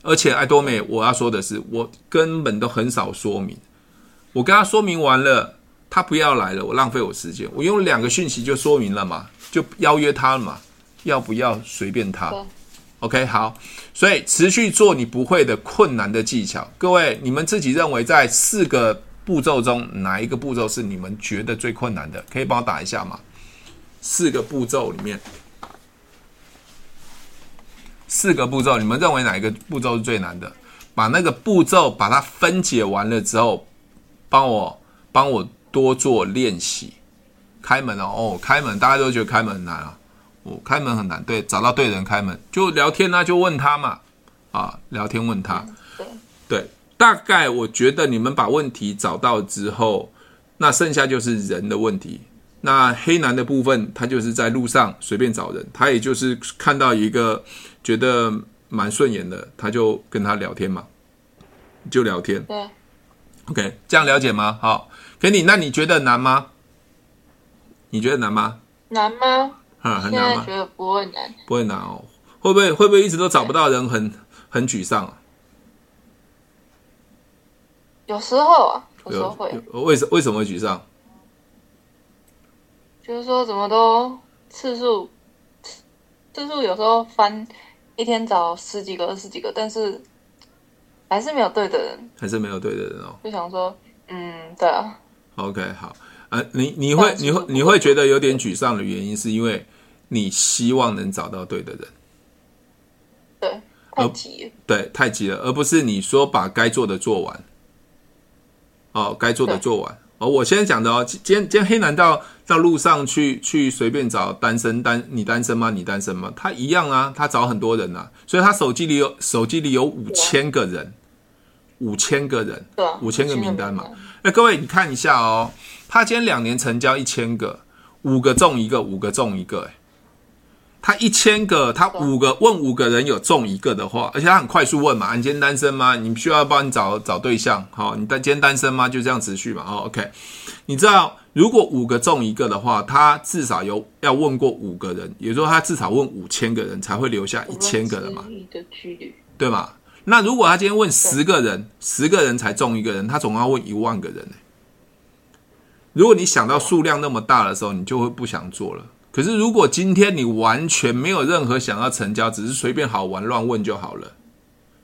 而且爱多美，我要说的是，我根本都很少说明。我跟他说明完了，他不要来了，我浪费我时间。我用两个讯息就说明了嘛，就邀约他了嘛。要不要随便他？OK，好，所以持续做你不会的困难的技巧。各位，你们自己认为在四个步骤中，哪一个步骤是你们觉得最困难的？可以帮我打一下吗？四个步骤里面，四个步骤，你们认为哪一个步骤是最难的？把那个步骤把它分解完了之后，帮我帮我多做练习。开门哦，哦，开门，大家都觉得开门很难啊。我开门很难，对，找到对人开门就聊天啊，就问他嘛，啊，聊天问他，对，对，大概我觉得你们把问题找到之后，那剩下就是人的问题。那黑男的部分，他就是在路上随便找人，他也就是看到一个觉得蛮顺眼的，他就跟他聊天嘛，就聊天。对，OK，这样了解吗？好，给你，那你觉得难吗？你觉得难吗？难吗？啊，很难吗？觉得不会难，不会难哦。会不会会不会一直都找不到人很，很很沮丧啊？有时候啊，有时候会。为什为什么会沮丧？就是说怎么都次数次数有时候翻一天找十几个、二十几个，但是还是没有对的人，还是没有对的人哦。就想说，嗯，对啊。OK，好，呃，你你会你会你会觉得有点沮丧的原因，是因为你希望能找到对的人。对，太急了。对，太急了，而不是你说把该做的做完。哦，该做的做完。哦，我现在讲的哦，今天今天黑男到到路上去去随便找单身单，你单身吗？你单身吗？他一样啊，他找很多人呐、啊，所以他手机里有手机里有五千个人，五千个人，对，五千个名单嘛。那各位你看一下哦，他今天两年成交一千个，五个中一个，五个中一个，哎。他一千个，他五个问五个人有中一个的话，而且他很快速问嘛，你今天单身吗？你需要帮你找找对象，好，你单今天单身吗？就这样持续嘛，哦，OK。你知道如果五个中一个的话，他至少有要问过五个人，也就是说他至少问五千个人才会留下一千个人嘛，对吗？那如果他今天问十个人，十个人才中一个人，他总共要问一万个人呢。如果你想到数量那么大的时候，你就会不想做了。可是，如果今天你完全没有任何想要成交，只是随便好玩乱问就好了，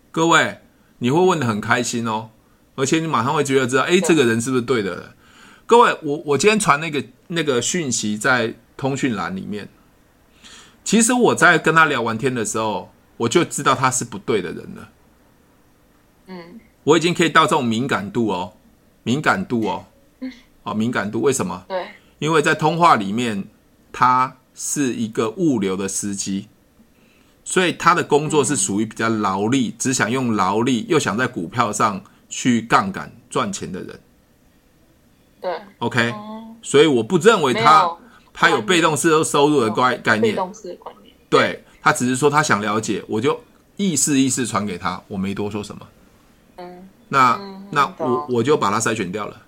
各位，你会问的很开心哦，而且你马上会觉得知道，哎，这个人是不是对的？各位，我我今天传那个那个讯息在通讯栏里面，其实我在跟他聊完天的时候，我就知道他是不对的人了。嗯，我已经可以到这种敏感度哦，敏感度哦，[LAUGHS] 哦，敏感度，为什么？对，因为在通话里面。他是一个物流的司机，所以他的工作是属于比较劳力，只想用劳力，又想在股票上去杠杆赚钱的人。对，OK，所以我不认为他他有被动式收入的概概念。被动式观念，对，他只是说他想了解，我就意思意思传给他，我没多说什么。嗯，那那我我就把他筛选掉了，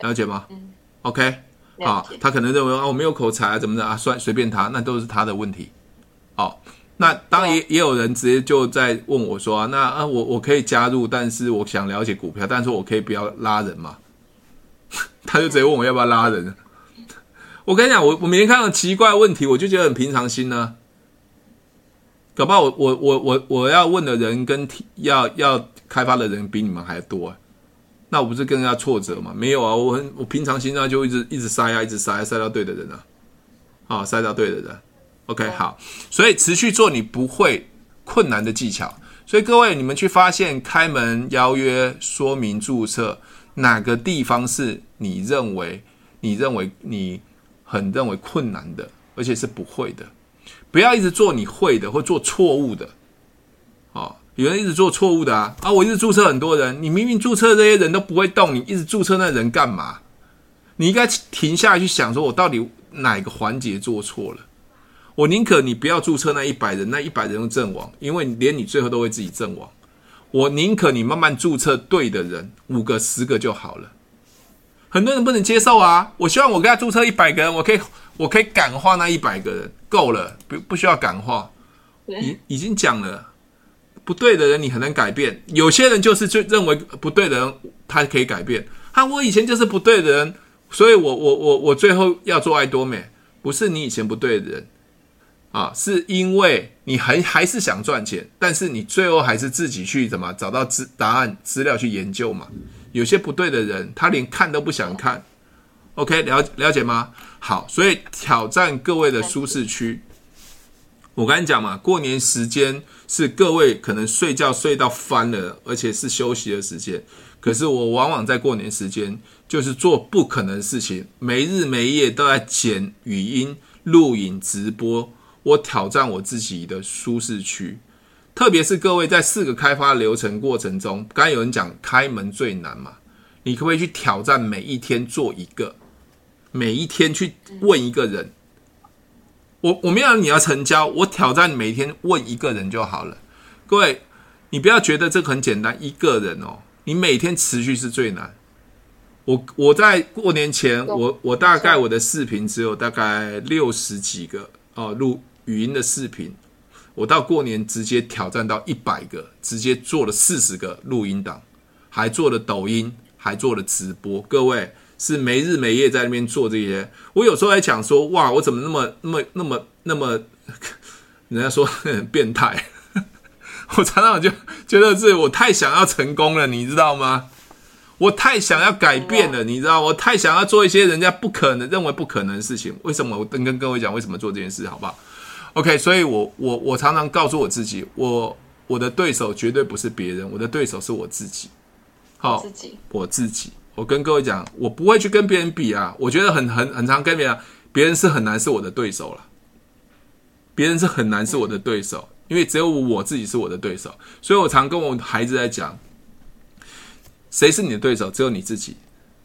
了解吗？OK。啊，他可能认为啊，我没有口才啊，怎么的啊，算随便他，那都是他的问题。哦，那当然也也有人直接就在问我说啊，那啊，我我可以加入，但是我想了解股票，但是我可以不要拉人嘛？[LAUGHS] 他就直接问我要不要拉人。我跟你讲，我我每天看到奇怪的问题，我就觉得很平常心呢、啊。搞不好我我我我我要问的人跟要要开发的人比你们还多、啊。那我不是更加挫折吗？没有啊，我很我平常心啊，就一直一直塞啊，一直塞，塞到对的人啊，啊，塞到对的人。OK，好，所以持续做你不会困难的技巧。所以各位，你们去发现开门邀约、说明注册哪个地方是你认为你认为你很认为困难的，而且是不会的，不要一直做你会的或做错误的，啊。有人一直做错误的啊啊！我一直注册很多人，你明明注册这些人都不会动，你一直注册那人干嘛？你应该停下来去想，说我到底哪个环节做错了？我宁可你不要注册那一百人，那一百人都阵亡，因为连你最后都会自己阵亡。我宁可你慢慢注册对的人，五个十个就好了。很多人不能接受啊！我希望我给他注册一百个人，我可以我可以感化那一百个人，够了，不不需要感化，已已经讲了。不对的人你很难改变，有些人就是就认为不对的人他可以改变。他我以前就是不对的人，所以我我我我最后要做爱多美，不是你以前不对的人啊，是因为你还还是想赚钱，但是你最后还是自己去怎么找到资答案资料去研究嘛。有些不对的人他连看都不想看，OK 了了解吗？好，所以挑战各位的舒适区。我跟你讲嘛，过年时间是各位可能睡觉睡到翻了，而且是休息的时间。可是我往往在过年时间就是做不可能的事情，没日没夜都在剪语音、录影、直播。我挑战我自己的舒适区，特别是各位在四个开发流程过程中，刚有人讲开门最难嘛，你可不可以去挑战每一天做一个，每一天去问一个人？我我没有你要成交，我挑战每天问一个人就好了。各位，你不要觉得这个很简单，一个人哦，你每天持续是最难。我我在过年前，我我大概我的视频只有大概六十几个哦，录语音的视频。我到过年直接挑战到一百个，直接做了四十个录音档，还做了抖音，还做了直播。各位。是没日没夜在那边做这些，我有时候还讲说，哇，我怎么那么那么那么那么，人家说很变态。[LAUGHS] 我常常就觉得是我太想要成功了，你知道吗？我太想要改变了，你知道？我太想要做一些人家不可能认为不可能的事情。为什么？我跟跟各位讲，为什么做这件事，好不好？OK，所以我我我常常告诉我自己，我我的对手绝对不是别人，我的对手是我自己。好，自己，我自己。我跟各位讲，我不会去跟别人比啊。我觉得很很很常跟别人，别人是很难是我的对手了。别人是很难是我的对手。因为只有我自己是我的对手，所以我常跟我孩子在讲，谁是你的对手？只有你自己。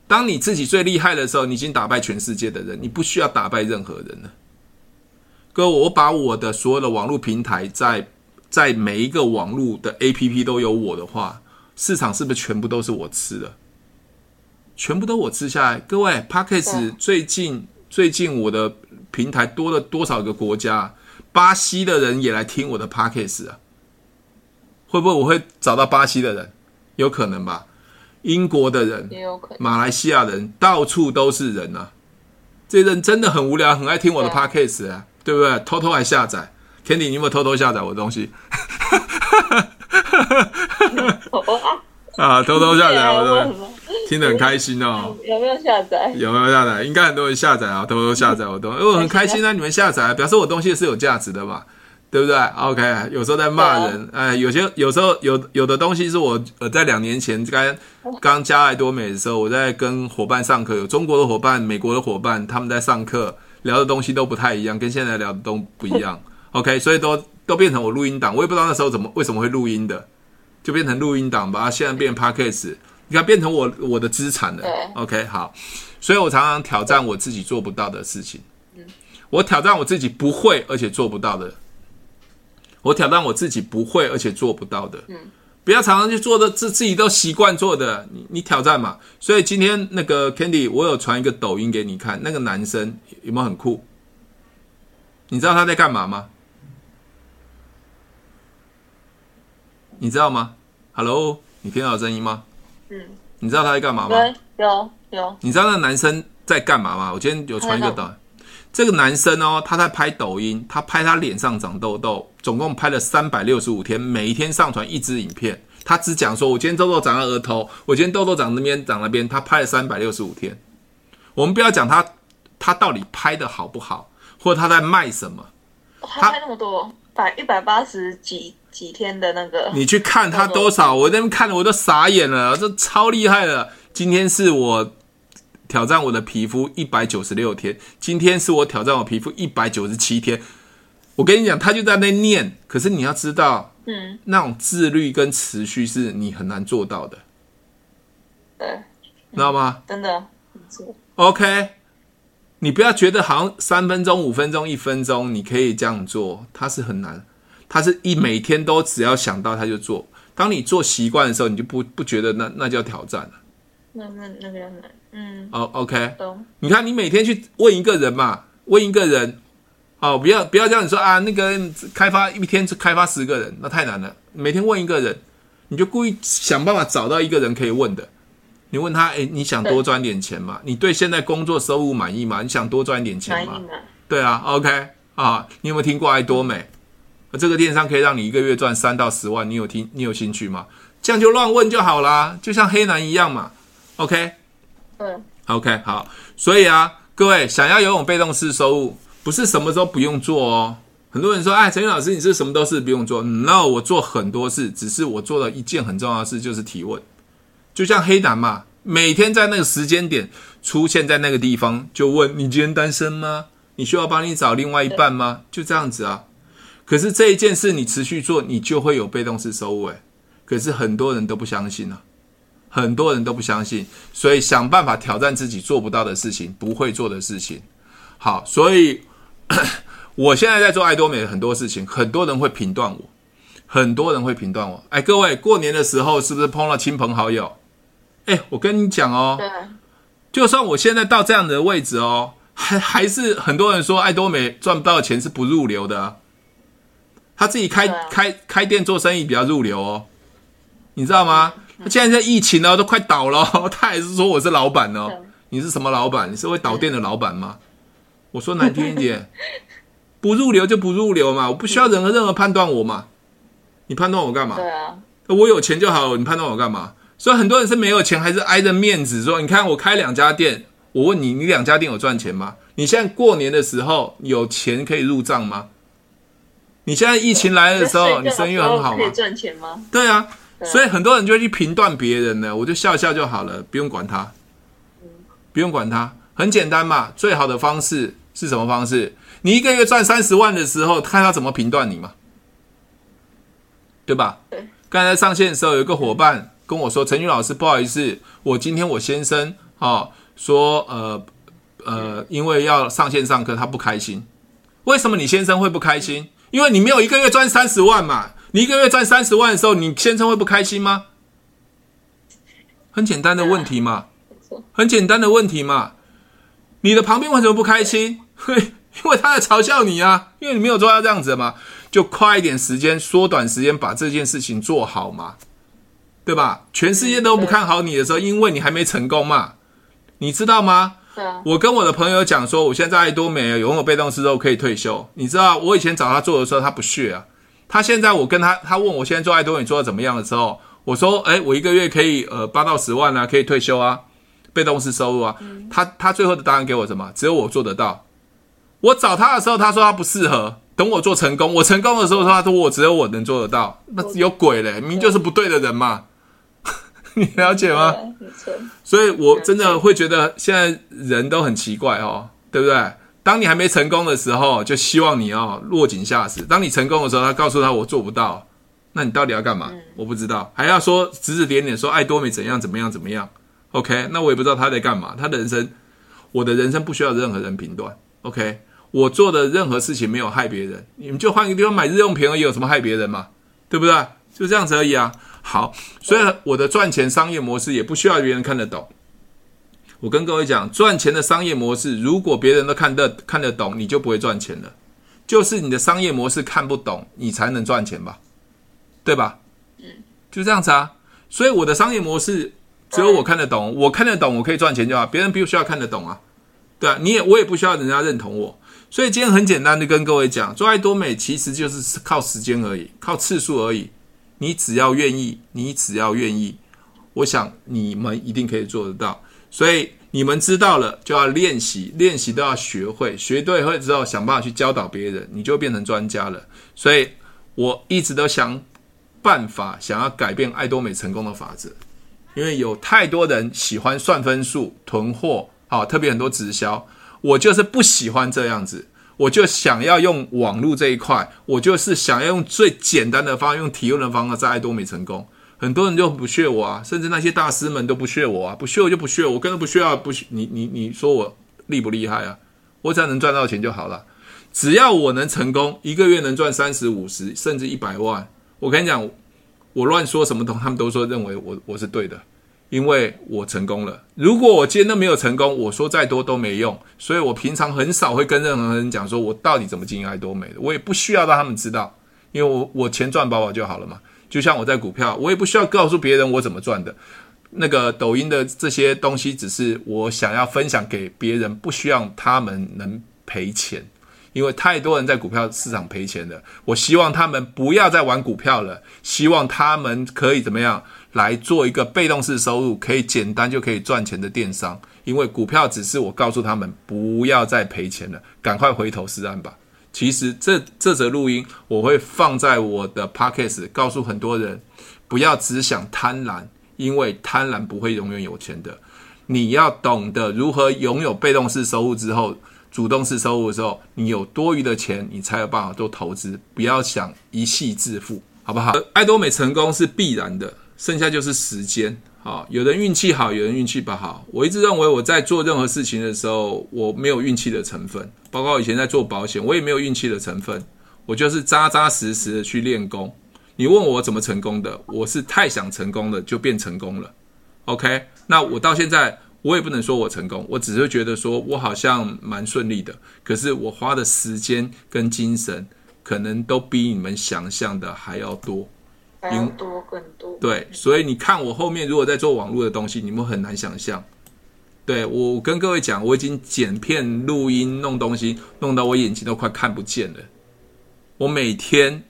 当你自己最厉害的时候，你已经打败全世界的人，你不需要打败任何人了。哥，我把我的所有的网络平台在在每一个网络的 APP 都有我的话，市场是不是全部都是我吃的？全部都我吃下来。各位，Podcast 最近最近我的平台多了多少个国家？巴西的人也来听我的 podcast 啊？会不会我会找到巴西的人？有可能吧。英国的人，也有可能。马来西亚人，到处都是人啊。这些人真的很无聊，很爱听我的 podcast 啊，对，不对？偷偷还下载。Candy，你有没有偷偷下载我的东西？[LAUGHS] [LAUGHS] 啊，偷偷下载我的。[LAUGHS] 听得很开心哦，有没有下载？有没有下载？应该很多人下载啊，偷偷下载我东西，因 [LAUGHS] 为我很开心啊。你们下载，表示我东西是有价值的嘛，对不对？OK，有时候在骂人，哎，有些有时候有有的东西是我呃在两年前刚刚加爱多美的时候，我在跟伙伴上课，有中国的伙伴、美国的伙伴，他们在上课聊的东西都不太一样，跟现在聊的都不一样。[LAUGHS] OK，所以都都变成我录音档，我也不知道那时候怎么为什么会录音的，就变成录音档吧。现在变 Podcast。你看，变成我我的资产了。，OK，好，所以我常常挑战我自己做不到的事情。嗯，我挑战我自己不会而且做不到的。我挑战我自己不会而且做不到的。嗯，不要常常去做的自自己都习惯做的，你你挑战嘛。所以今天那个 Candy，我有传一个抖音给你看，那个男生有没有很酷？你知道他在干嘛吗？你知道吗？Hello，你听到声音吗？嗯，你知道他在干嘛吗？有有。你知道那个男生在干嘛吗？我今天有传一个抖，这个男生哦，他在拍抖音，他拍他脸上长痘痘，总共拍了三百六十五天，每一天上传一支影片。他只讲说，我今天痘痘长在额头，我今天痘痘长那边长那边，他拍了三百六十五天。我们不要讲他他到底拍的好不好，或者他在卖什么，他拍那么多，百一百八十几。几天的那个，你去看他多少？我那边看的我都傻眼了，这超厉害的。今天是我挑战我的皮肤一百九十六天，今天是我挑战我皮肤一百九十七天。我跟你讲，他就在那念。可是你要知道，嗯，那种自律跟持续是你很难做到的。对，知道吗？真的，OK。你不要觉得好像三分钟、五分钟、一分钟你可以这样做，它是很难。他是一每天都只要想到他就做。当你做习惯的时候，你就不不觉得那那叫挑战了。那那那比较难。嗯。哦，OK。懂。你看，你每天去问一个人嘛，问一个人，哦，不要不要这样子说啊，那个开发一天开发十个人，那太难了。每天问一个人，你就故意想办法找到一个人可以问的。你问他，哎，你想多赚点钱吗？你对现在工作收入满意吗？你想多赚点钱吗？对啊，OK 啊，你有没有听过爱多美？这个电商可以让你一个月赚三到十万，你有听？你有兴趣吗？这样就乱问就好啦，就像黑男一样嘛。OK，嗯，OK，好。所以啊，各位想要游泳被动式收入，不是什么时候不用做哦。很多人说，哎，陈宇老师，你是什么都是不用做？No，我做很多事，只是我做了一件很重要的事，就是提问。就像黑男嘛，每天在那个时间点出现在那个地方，就问你今天单身吗？你需要帮你找另外一半吗？就这样子啊。可是这一件事你持续做，你就会有被动式收入诶。可是很多人都不相信啊，很多人都不相信，所以想办法挑战自己做不到的事情，不会做的事情。好，所以 [COUGHS] 我现在在做爱多美的很多事情，很多人会评断我，很多人会评断我。哎，各位过年的时候是不是碰到亲朋好友？哎，我跟你讲哦，就算我现在到这样的位置哦，还还是很多人说爱多美赚不到的钱是不入流的啊。他自己开、啊、开开店做生意比较入流哦，你知道吗？他现在在疫情呢，都快倒了，[LAUGHS] 他还是说我是老板哦。你是什么老板？你是会倒店的老板吗？我说难听一点，[LAUGHS] 不入流就不入流嘛，我不需要任何任何判断我嘛。你判断我干嘛？对啊，我有钱就好了，你判断我干嘛？所以很多人是没有钱，还是挨着面子说，你看我开两家店，我问你，你两家店有赚钱吗？你现在过年的时候有钱可以入账吗？你现在疫情来的时候，你生意很好吗？可以赚钱吗？对啊，所以很多人就会去评断别人呢，我就笑笑就好了，不用管他，不用管他，很简单嘛。最好的方式是什么方式？你一个月赚三十万的时候，看他怎么评断你嘛，对吧？对。刚才上线的时候，有一个伙伴跟我说：“陈宇老师，不好意思，我今天我先生啊说，呃呃，因为要上线上课，他不开心。为什么你先生会不开心？”因为你没有一个月赚三十万嘛，你一个月赚三十万的时候，你先生会不开心吗？很简单的问题嘛，很简单的问题嘛。你的旁边为什么不开心？嘿，[LAUGHS] 因为他在嘲笑你啊，因为你没有做到这样子嘛，就快一点时间，缩短时间把这件事情做好嘛，对吧？全世界都不看好你的时候，因为你还没成功嘛，你知道吗？我跟我的朋友讲说，我现在在爱多美拥有被动式之后可以退休。你知道，我以前找他做的时候，他不屑啊。他现在我跟他，他问我现在做爱多美做的怎么样的时候，我说，哎，我一个月可以呃八到十万啊，可以退休啊，被动式收入啊。他他最后的答案给我什么？只有我做得到。我找他的时候，他说他不适合。等我做成功，我成功的时候，他说我只有我能做得到。那有鬼嘞，明明就是不对的人嘛。你了解吗？所以，我真的会觉得现在人都很奇怪哦，对不对？当你还没成功的时候，就希望你要落井下石；当你成功的时候，他告诉他我做不到，那你到底要干嘛？我不知道，还要说指指点点说爱多美怎样怎么样怎么样？OK，那我也不知道他在干嘛。他的人生，我的人生不需要任何人评断。OK，我做的任何事情没有害别人，你们就换个地方买日用品而已，有什么害别人嘛？对不对？就这样子而已啊。好，所以我的赚钱商业模式也不需要别人看得懂。我跟各位讲，赚钱的商业模式，如果别人都看得看得懂，你就不会赚钱了。就是你的商业模式看不懂，你才能赚钱吧？对吧？嗯，就这样子啊。所以我的商业模式只有我看得懂，我看得懂，我可以赚钱就好。别人不需要看得懂啊。对啊，你也我也不需要人家认同我。所以今天很简单的跟各位讲，做爱多美其实就是靠时间而已，靠次数而已。你只要愿意，你只要愿意，我想你们一定可以做得到。所以你们知道了，就要练习，练习都要学会，学对会之后，想办法去教导别人，你就变成专家了。所以我一直都想办法，想要改变爱多美成功的法则，因为有太多人喜欢算分数、囤货，啊，特别很多直销，我就是不喜欢这样子。我就想要用网络这一块，我就是想要用最简单的方法，用提问的方法在爱多美成功。很多人就不屑我啊，甚至那些大师们都不屑我啊，不屑我就不屑我，根本不需要不屑你你你说我厉不厉害啊？我只要能赚到钱就好了，只要我能成功，一个月能赚三十五十甚至一百万，我跟你讲，我乱说什么都他们都说认为我我是对的。因为我成功了，如果我今天都没有成功，我说再多都没用。所以我平常很少会跟任何人讲说我到底怎么经营爱多美的，我也不需要让他们知道，因为我我钱赚饱饱就好了嘛。就像我在股票，我也不需要告诉别人我怎么赚的。那个抖音的这些东西，只是我想要分享给别人，不需要他们能赔钱，因为太多人在股票市场赔钱了。我希望他们不要再玩股票了，希望他们可以怎么样？来做一个被动式收入，可以简单就可以赚钱的电商。因为股票只是我告诉他们不要再赔钱了，赶快回头是岸吧。其实这这则录音我会放在我的 podcast，告诉很多人不要只想贪婪，因为贪婪不会永远有钱的。你要懂得如何拥有被动式收入之后，主动式收入的时候，你有多余的钱，你才有办法做投资。不要想一夕致富，好不好？爱多美成功是必然的。剩下就是时间，好，有人运气好，有人运气不好。我一直认为我在做任何事情的时候，我没有运气的成分，包括以前在做保险，我也没有运气的成分，我就是扎扎实实的去练功。你问我怎么成功的，我是太想成功了，就变成功了。OK，那我到现在我也不能说我成功，我只是觉得说我好像蛮顺利的，可是我花的时间跟精神，可能都比你们想象的还要多。更多更多，对，所以你看我后面如果在做网络的东西，你们很难想象，对，我跟各位讲，我已经剪片、录音、弄东西，弄到我眼睛都快看不见了。我每天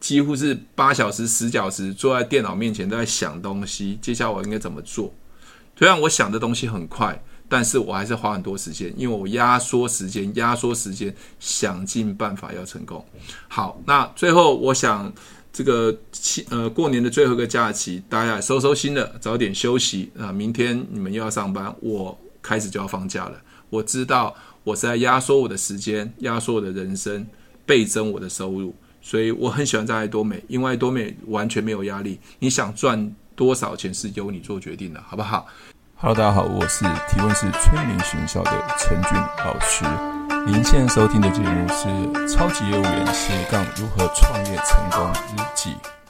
几乎是八小时、十小时坐在电脑面前都在想东西，接下来我应该怎么做？虽然我想的东西很快。但是我还是花很多时间，因为我压缩时间，压缩时间，想尽办法要成功。好，那最后我想，这个期呃过年的最后一个假期，大家收收心了，早点休息啊！明天你们又要上班，我开始就要放假了。我知道我是在压缩我的时间，压缩我的人生，倍增我的收入，所以我很喜欢在爱多美，因为爱多美完全没有压力，你想赚多少钱是由你做决定的，好不好？Hello，大家好，我是提问式催眠学校的陈俊老师。您现在收听的节目是《超级业务员斜杠如何创业成功日记》。